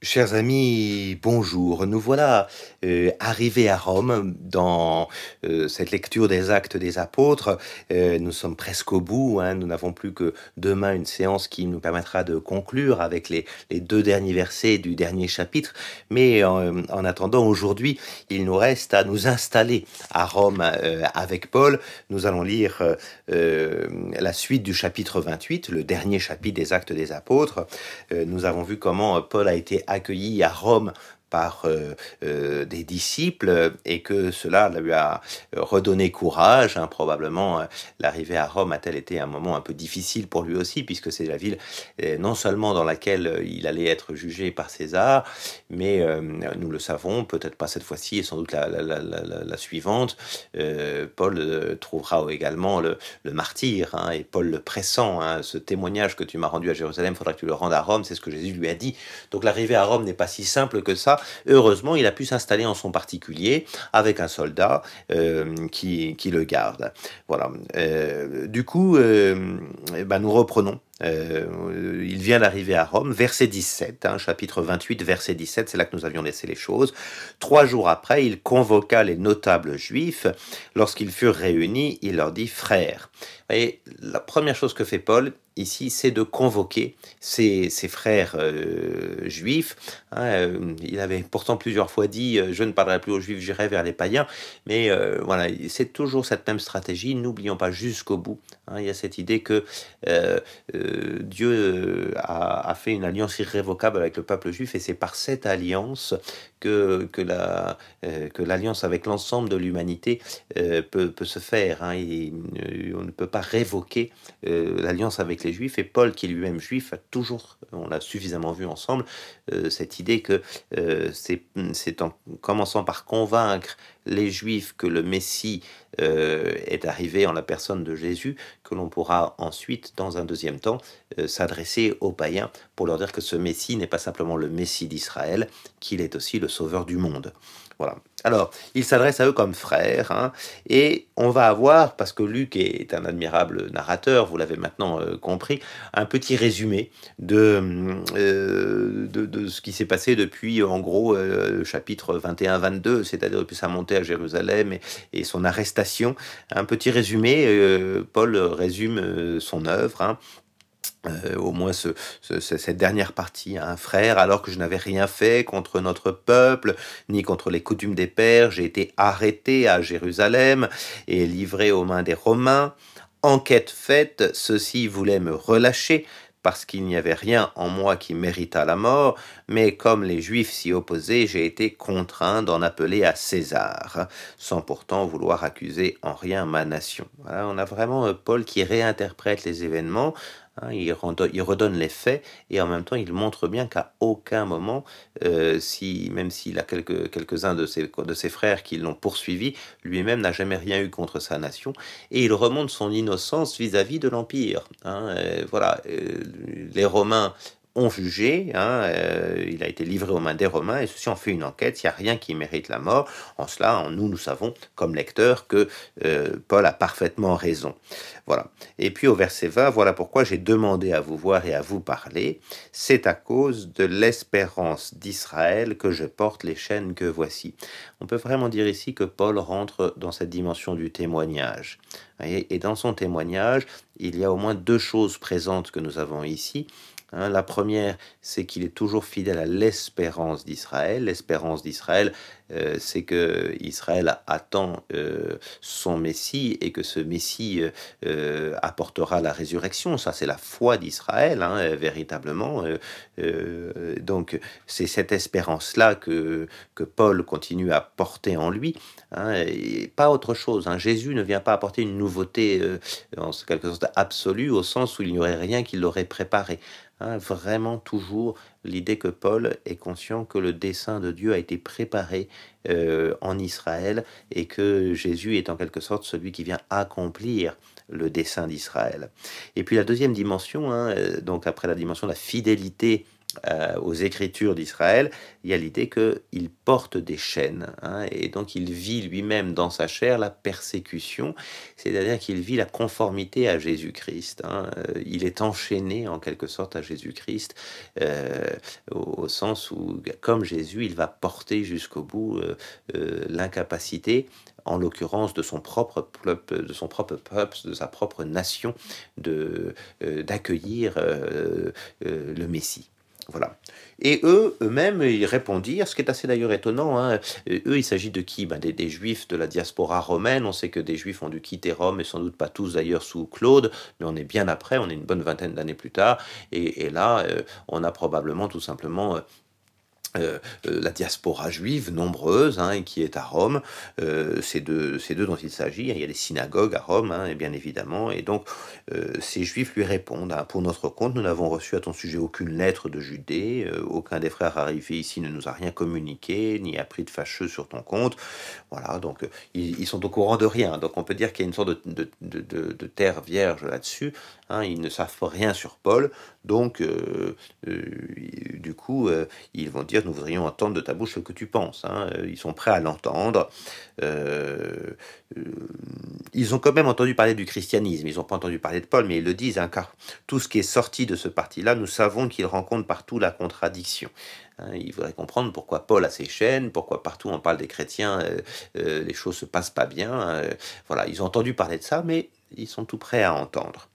Chers amis, bonjour. Nous voilà euh, arrivés à Rome dans euh, cette lecture des actes des apôtres. Euh, nous sommes presque au bout. hein. Nous n'avons plus que demain une séance qui nous permettra de conclure avec les, deux derniers versets du dernier chapitre. Mais euh, en attendant, aujourd'hui, il nous reste à nous installer à Rome avec Paul. Nous allons lire la suite du chapitre 28, le dernier chapitre des actes des apôtres. Nous avons vu comment Paul a été accueilli à Rome par euh, euh, des disciples et que cela lui a redonné courage. hein. Probablement, euh, l'arrivée à Rome a-t-elle été un moment un peu difficile pour lui aussi, puisque c'est la ville euh, non seulement dans laquelle euh, il allait être jugé par César, mais euh, nous le savons, peut-être pas cette fois-ci et sans doute la, suivante, euh, Paul euh, trouvera également le, martyr, hein, et Paul le pressant, hein, ce témoignage que tu m'as rendu à Jérusalem, faudra que tu le rendes à Rome, c'est ce que Jésus lui a dit. Donc l'arrivée à Rome n'est pas si simple que ça. Heureusement, il a pu s'installer en son particulier avec un soldat euh, qui, le garde. Voilà. Euh, du coup, ben, nous reprenons. Euh, il vient d'arriver à Rome, verset 17, hein, chapitre 28, verset 17, c'est là que nous avions laissé les choses. Trois jours après, il convoqua les notables juifs. Lorsqu'ils furent réunis, il leur dit Frères. Et la première chose que fait Paul ici, c'est de convoquer ses, frères euh, juifs. hein, euh, il avait pourtant plusieurs fois dit Je ne parlerai plus aux juifs, j'irai vers les païens. Mais voilà, c'est toujours cette même stratégie. N'oublions pas jusqu'au bout. Hein, il y a cette idée que euh, euh, Dieu euh, a, fait une alliance irrévocable avec le peuple juif et c'est par cette alliance que, que la, que l'alliance avec l'ensemble de l'humanité peut, peut se faire. hein. On ne peut pas révoquer l'alliance avec les Juifs. Et Paul, qui est lui-même juif, a toujours, on l'a suffisamment vu ensemble, cette idée que c'est en commençant par convaincre les Juifs que le Messie euh, est arrivé en la personne de Jésus que l'on pourra ensuite, dans un deuxième temps, euh, s'adresser aux païens pour leur dire que ce Messie n'est pas simplement le Messie d'Israël, qu'il est aussi le Sauveur du monde. Voilà. Alors, il s'adresse à eux comme frères, hein, et on va avoir, parce que Luc est un admirable narrateur, vous l'avez maintenant euh, compris, un petit résumé de, euh, de, de ce qui s'est passé depuis, en gros, euh, chapitre 21-22, c'est-à-dire depuis sa montée à Jérusalem et, son arrestation. Un petit résumé, Paul résume son œuvre, hein, euh, au moins ce, ce- ce- cette dernière partie, un frère, alors que je n'avais rien fait contre notre peuple, ni contre les coutumes des pères, j'ai été arrêté à Jérusalem et livré aux mains des Romains. Enquête faite, ceux-ci voulaient me relâcher parce qu'il n'y avait rien en moi qui méritât la mort, mais comme les Juifs s'y opposaient, j'ai été contraint d'en appeler à César, sans pourtant vouloir accuser en rien ma nation. Voilà, on a vraiment euh, Paul qui réinterprète les événements, hein, il, redonne les faits, et en même temps il montre bien qu'à aucun moment, euh, si, même s'il a quelques, quelques-uns de ses, de ses frères qui l'ont poursuivi, lui-même n'a jamais rien eu contre sa nation, et il remonte son innocence vis-à-vis de l'Empire. hein. Euh, voilà, euh, les Romains ont jugé, hein, euh, il a été livré aux mains des Romains, et ceux-ci ont fait une enquête, il n'y a rien qui mérite la mort. En cela, en nous, nous savons, comme lecteurs, que euh, Paul a parfaitement raison. Voilà. Et puis au verset 20, voilà pourquoi j'ai demandé à vous voir et à vous parler. C'est à cause de l'espérance d'Israël que je porte les chaînes que voici. On peut vraiment dire ici que Paul rentre dans cette dimension du témoignage. Et dans son témoignage, il y a au moins deux choses présentes que nous avons ici. Hein, la première, c'est qu'il est toujours fidèle à l'espérance d'Israël. L'espérance d'Israël, euh, c'est que Israël attend euh, son Messie et que ce Messie euh, apportera la résurrection. Ça, c'est la foi d'Israël, hein, véritablement. Donc, c'est cette espérance-là que, que Paul continue à porter en lui, hein, pas autre chose. hein. Jésus ne vient pas apporter une nouveauté en quelque sorte absolue, au sens où il n'y aurait rien qui l'aurait préparé. vraiment toujours l'idée que Paul est conscient que le dessein de Dieu a été préparé euh, en Israël et que Jésus est en quelque sorte celui qui vient accomplir le dessein d'Israël. Et puis la deuxième dimension, hein, euh, donc après la dimension de la fidélité euh, aux Écritures d'Israël, il y a l'idée qu'il porte des chaînes, hein, et donc il vit lui-même dans sa chair la persécution, c'est-à-dire qu'il vit la conformité à Jésus-Christ. Hein. Euh, il est enchaîné en quelque sorte à Jésus-Christ, euh, au, sens où, comme Jésus, il va porter jusqu'au bout l'incapacité en l'occurrence de son propre peuple, de son propre peuple, de sa propre nation, de d'accueillir le Messie. Voilà. Et eux, eux-mêmes, ils répondirent, ce qui est assez d'ailleurs étonnant. Hein. Eux, il s'agit de qui? Ben, des, juifs de la diaspora romaine. On sait que des juifs ont dû quitter Rome, et sans doute pas tous d'ailleurs sous Claude, mais on est bien après, on est une bonne vingtaine d'années plus tard. Et, là, euh, on a probablement tout simplement euh, euh, la diaspora juive nombreuse hein, qui est à Rome, euh, c'est de c'est dont il s'agit. Il y a des synagogues à Rome, hein, et bien évidemment, et donc ces juifs lui répondent hein, Pour notre compte, nous n'avons reçu à ton sujet aucune lettre de Judée, aucun des frères arrivés ici ne nous a rien communiqué, ni appris de fâcheux sur ton compte. Voilà, donc ils, sont au courant de rien. Donc on peut dire qu'il y a une sorte de, de, de terre vierge là-dessus. ils ne savent rien sur Paul, donc du coup, ils vont dire nous voudrions entendre de ta bouche ce que tu penses. Hein. Euh, ils sont prêts à l'entendre. Euh, euh, ils ont quand même entendu parler du christianisme. Ils n'ont pas entendu parler de Paul, mais ils le disent, hein, car tout ce qui est sorti de ce parti-là, nous savons qu'il rencontre partout la contradiction. Hein. il faudrait comprendre pourquoi Paul a ses chaînes, pourquoi partout on parle des chrétiens, les choses se passent pas bien. voilà, ils ont entendu parler de ça, mais ils sont tout prêts à entendre.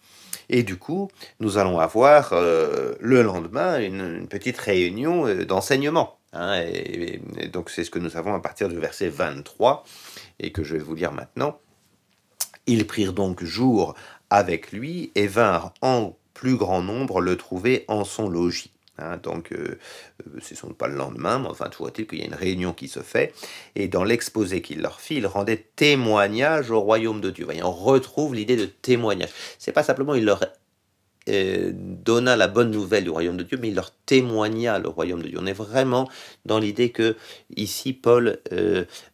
Et du coup, nous allons avoir euh, le lendemain une, petite réunion euh, d'enseignement. Hein, et, donc c'est ce que nous avons à partir du verset 23 et que je vais vous lire maintenant. Ils prirent donc jour avec lui et vinrent en plus grand nombre le trouver en son logis. Hein, donc, euh, euh, ce sont pas le lendemain, mais enfin, tout il qu'il y a une réunion qui se fait. Et dans l'exposé qu'il leur fit, il rendait témoignage au royaume de Dieu. Voyez, on retrouve l'idée de témoignage. C'est pas simplement il leur euh, donna la bonne nouvelle du royaume de Dieu, mais il leur témoigna le royaume de Dieu. On est vraiment dans l'idée que ici, Paul,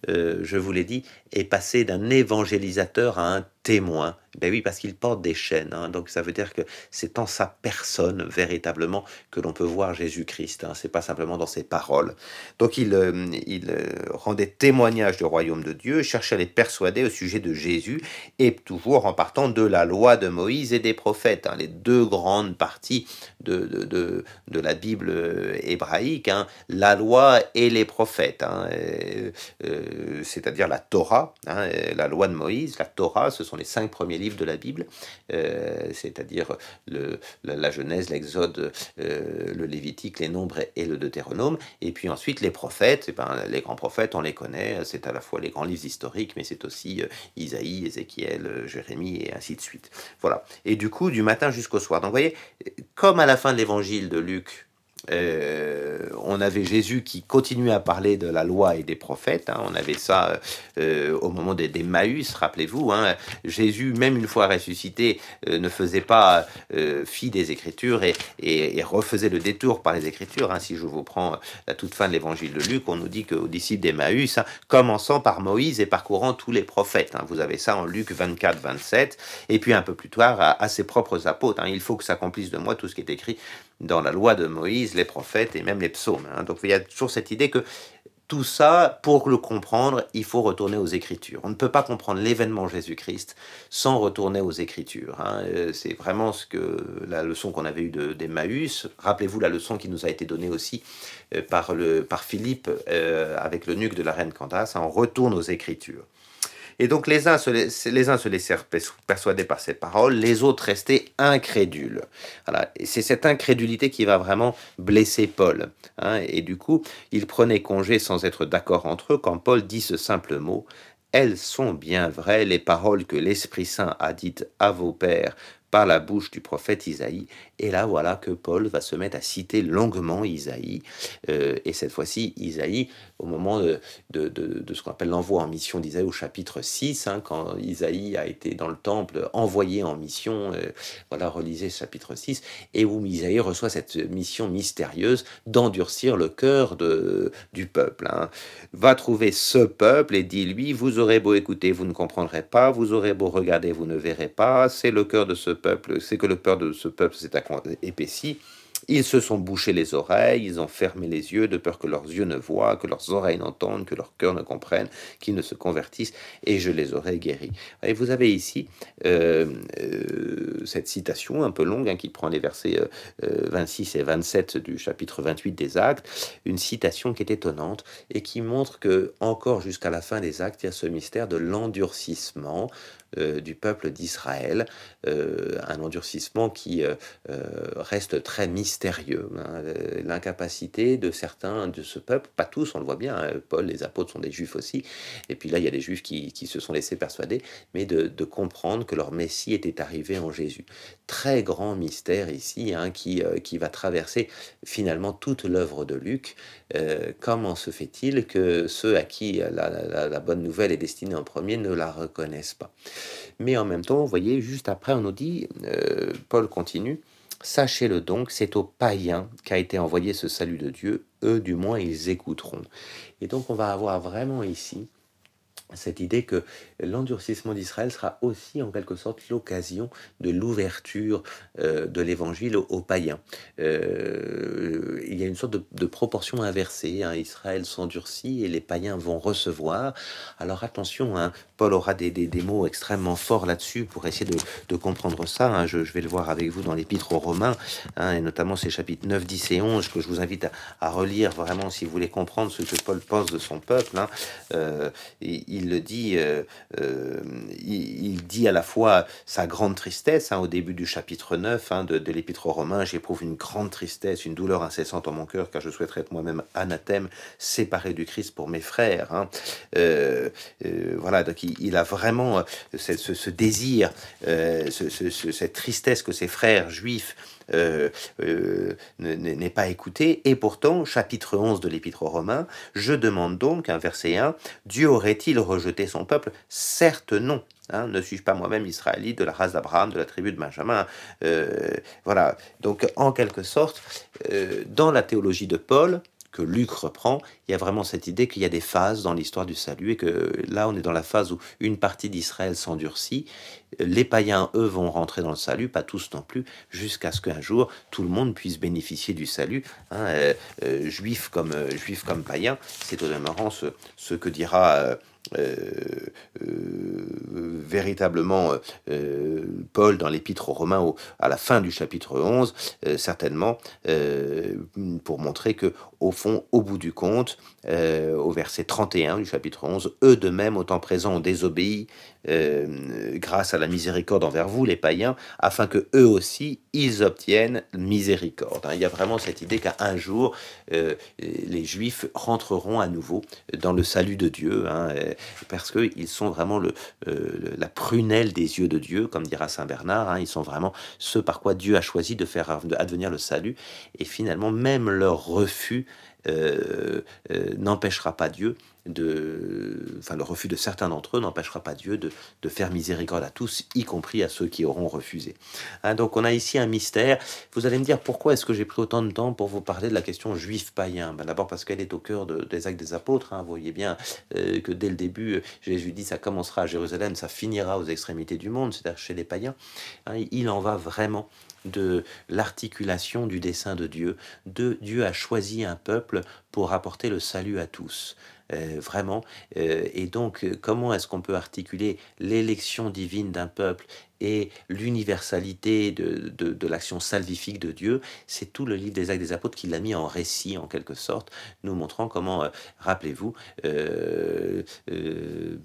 je vous l'ai dit, est passé d'un évangélisateur à un témoin. Ben oui, parce qu'il porte des chaînes. Hein. donc ça veut dire que c'est en sa personne véritablement que l'on peut voir Jésus-Christ. Hein, c'est pas simplement dans ses paroles. Donc il, euh, il euh, rendait témoignage du royaume de Dieu, cherchait à les persuader au sujet de Jésus, et toujours en partant de la loi de Moïse et des prophètes. Hein, les deux grandes parties de, de, de, la Bible euh, hébraïque, la loi et les prophètes. C'est-à-dire la Torah, la loi de Moïse, la Torah, ce sont les cinq premiers livres de la Bible, euh, c'est-à-dire le, la, Genèse, l'Exode, euh, le Lévitique, les Nombres et le Deutéronome. Et puis ensuite les prophètes, eh ben, les grands prophètes, on les connaît, c'est à la fois les grands livres historiques, mais c'est aussi euh, Isaïe, Ézéchiel, Jérémie et ainsi de suite. Voilà. Et du coup, du matin jusqu'au soir. Donc vous voyez, comme à la fin de l'évangile de Luc, euh, on avait Jésus qui continuait à parler de la loi et des prophètes. Hein. on avait ça euh, au moment des, des rappelez-vous. Hein. Jésus, même une fois ressuscité, euh, ne faisait pas fi des Écritures et, refaisait le détour par les Écritures. Hein. Si je vous prends la toute fin de l'évangile de Luc, on nous dit qu'aux disciples des Maïs, commençant par Moïse et parcourant tous les prophètes. Vous avez ça en Luc 24, 27. Et puis un peu plus tard, à, à ses propres apôtres. Il faut que s'accomplisse de moi tout ce qui est écrit dans la loi de Moïse, les prophètes et même les psaumes. Hein. Donc il y a toujours cette idée que tout ça, pour le comprendre, il faut retourner aux Écritures. On ne peut pas comprendre l'événement Jésus-Christ sans retourner aux Écritures. Hein. Euh, c'est vraiment ce que la leçon qu'on avait eue d'Emmaüs. Rappelez-vous la leçon qui nous a été donnée aussi euh, par, le, par Philippe euh, avec le nuque de la reine Candace. Hein. On retourne aux Écritures. Et donc les uns se, les uns se laissèrent persuader par ces paroles, les autres restaient incrédules. Voilà. C'est cette incrédulité qui va vraiment blesser Paul. Hein. Et du coup, ils prenaient congé sans être d'accord entre eux quand Paul dit ce simple mot. Elles sont bien vraies les paroles que l'Esprit Saint a dites à vos pères par la bouche du prophète Isaïe. Et là, voilà que Paul va se mettre à citer longuement Isaïe. Euh, et cette fois-ci, Isaïe, au moment de, de, de, ce qu'on appelle l'envoi en mission d'Isaïe au chapitre 6, hein, quand Isaïe a été dans le temple envoyé en mission, euh, voilà, relisez chapitre 6, et où Isaïe reçoit cette mission mystérieuse d'endurcir le cœur de, du peuple. Hein. Va trouver ce peuple et dis-lui, vous aurez beau écouter, vous ne comprendrez pas, vous aurez beau regarder, vous ne verrez pas, c'est le cœur de ce peuple, c'est que le peur de ce peuple s'est épaissi, Ils se sont bouchés les oreilles, ils ont fermé les yeux de peur que leurs yeux ne voient, que leurs oreilles n'entendent, que leur cœur ne comprenne, qu'ils ne se convertissent, et je les aurais guéris. Et vous avez ici euh, euh, cette citation un peu longue hein, qui prend les versets 26 et 27 du chapitre 28 des Actes, une citation qui est étonnante et qui montre que encore jusqu'à la fin des Actes, il y a ce mystère de l'endurcissement euh, du peuple d'Israël, euh, un endurcissement qui euh, reste très mystérieux. Hein. L'incapacité de certains de ce peuple, pas tous, on le voit bien, hein, Paul, les apôtres sont des juifs aussi, et puis là il y a des juifs qui, se sont laissés persuader, mais de, comprendre que leur Messie était arrivé en Jésus. Très grand mystère ici, hein, qui, qui va traverser finalement toute l'œuvre de Luc. comment se fait-il que ceux à qui la bonne nouvelle est destinée en premier ne la reconnaissent pas? Mais en même temps, vous voyez, juste après, on nous dit, euh, Paul continue, Sachez-le donc, c'est aux païens qu'a été envoyé ce salut de Dieu, eux du moins ils écouteront. Et donc on va avoir vraiment ici cette idée que l'endurcissement d'Israël sera aussi en quelque sorte l'occasion de l'ouverture euh, de l'évangile aux, païens. Euh, il y a une sorte de, proportion inversée. Hein. Israël s'endurcit et les païens vont recevoir. Alors attention, hein, Paul aura des, mots extrêmement forts là-dessus pour essayer de, comprendre ça. Hein. Je, vais le voir avec vous dans l'épître aux Romains, et notamment ces chapitres 9, 10 et 11 que je vous invite à, relire vraiment si vous voulez comprendre ce que Paul pense de son peuple. Euh, le dit, euh, euh, il, dit à la fois sa grande tristesse, hein, au début du chapitre 9 hein, de, l'Épître aux Romains, j'éprouve une grande tristesse, une douleur incessante en mon cœur, car je souhaiterais être moi-même anathème, séparé du Christ pour mes frères. Hein. Euh, voilà, donc il, a vraiment ce, désir, cette tristesse que ses frères juifs euh, n'est pas écouté. Et pourtant, chapitre 11 de l'Épître aux Romains, je demande donc, un verset 1, Dieu aurait-il rejeté son peuple? Certes non. Hein, ne suis-je pas moi-même israélite de la race d'Abraham, de la tribu de Benjamin? Euh, Voilà. Donc, en quelque sorte, dans la théologie de Paul, que Luc reprend, il y a vraiment cette idée qu'il y a des phases dans l'histoire du salut et que là, on est dans la phase où une partie d'Israël s'endurcit. Les païens, eux, vont rentrer dans le salut, pas tous non plus, jusqu'à ce qu'un jour, tout le monde puisse bénéficier du salut, hein, euh, euh, juifs comme, euh, comme païens. C'est au demeurant ce, que dira euh, euh, véritablement euh, Paul dans l'épître aux Romains à la fin du chapitre 11, certainement, pour montrer que au fond, au bout du compte, au verset 31 du chapitre 11, eux de même, au temps présent, ont désobéi grâce à la miséricorde envers vous, les païens, afin que eux aussi, ils obtiennent miséricorde. Hein. Il y a vraiment cette idée qu'à un jour, les Juifs rentreront à nouveau dans le salut de Dieu. Hein, parce qu'ils sont vraiment le, euh, la prunelle des yeux de Dieu, comme dira Saint Bernard. Hein. ils sont vraiment ce par quoi Dieu a choisi de faire advenir le salut. Et finalement, même leur refus euh, euh, n'empêchera pas Dieu de, enfin le refus de certains d'entre eux n'empêchera pas Dieu de, de, faire miséricorde à tous, y compris à ceux qui auront refusé. Hein, donc on a ici un mystère. Vous allez me dire pourquoi est-ce que j'ai pris autant de temps pour vous parler de la question juif païen? Ben, D'abord parce qu'elle est au cœur des actes des apôtres. Hein. Vous voyez bien euh, que dès le début, Jésus dit ça commencera à Jérusalem, ça finira aux extrémités du monde, c'est-à-dire chez les païens. Hein, il en va vraiment de l'articulation du dessein de Dieu. De, Dieu a choisi un peuple pour apporter le salut à tous. Euh, vraiment. Euh, et donc, comment est-ce qu'on peut articuler l'élection divine d'un peuple et l'universalité de, de, l'action salvifique de Dieu, c'est tout le livre des actes des apôtres qui l'a mis en récit en quelque sorte, nous montrant comment, euh, rappelez-vous, euh, euh,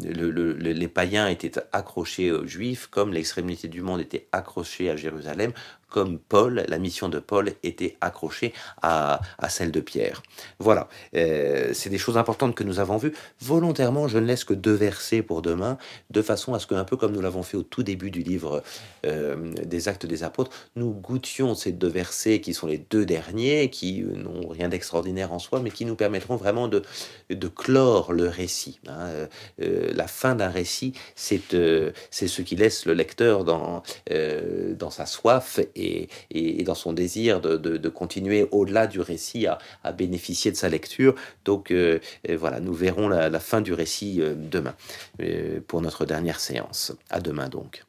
les païens étaient accrochés aux juifs, comme l'extrémité du monde était accrochée à Jérusalem, comme Paul, la mission de Paul était accrochée à, celle de Pierre. Voilà, c'est des choses importantes que nous avons vues. Volontairement, je ne laisse que deux versets pour demain, de façon à ce que, un peu comme nous l'avons fait au tout début, du livre euh, des Actes des Apôtres, nous goûtions ces deux versets qui sont les deux derniers, qui n'ont rien d'extraordinaire en soi, mais qui nous permettront vraiment de, clore le récit. Hein. Euh, euh, la fin d'un récit, c'est ce qui laisse le lecteur dans, dans sa soif et, dans son désir de, continuer au-delà du récit à, bénéficier de sa lecture. Donc voilà, nous verrons la, la, fin du récit demain pour notre dernière séance. À demain donc.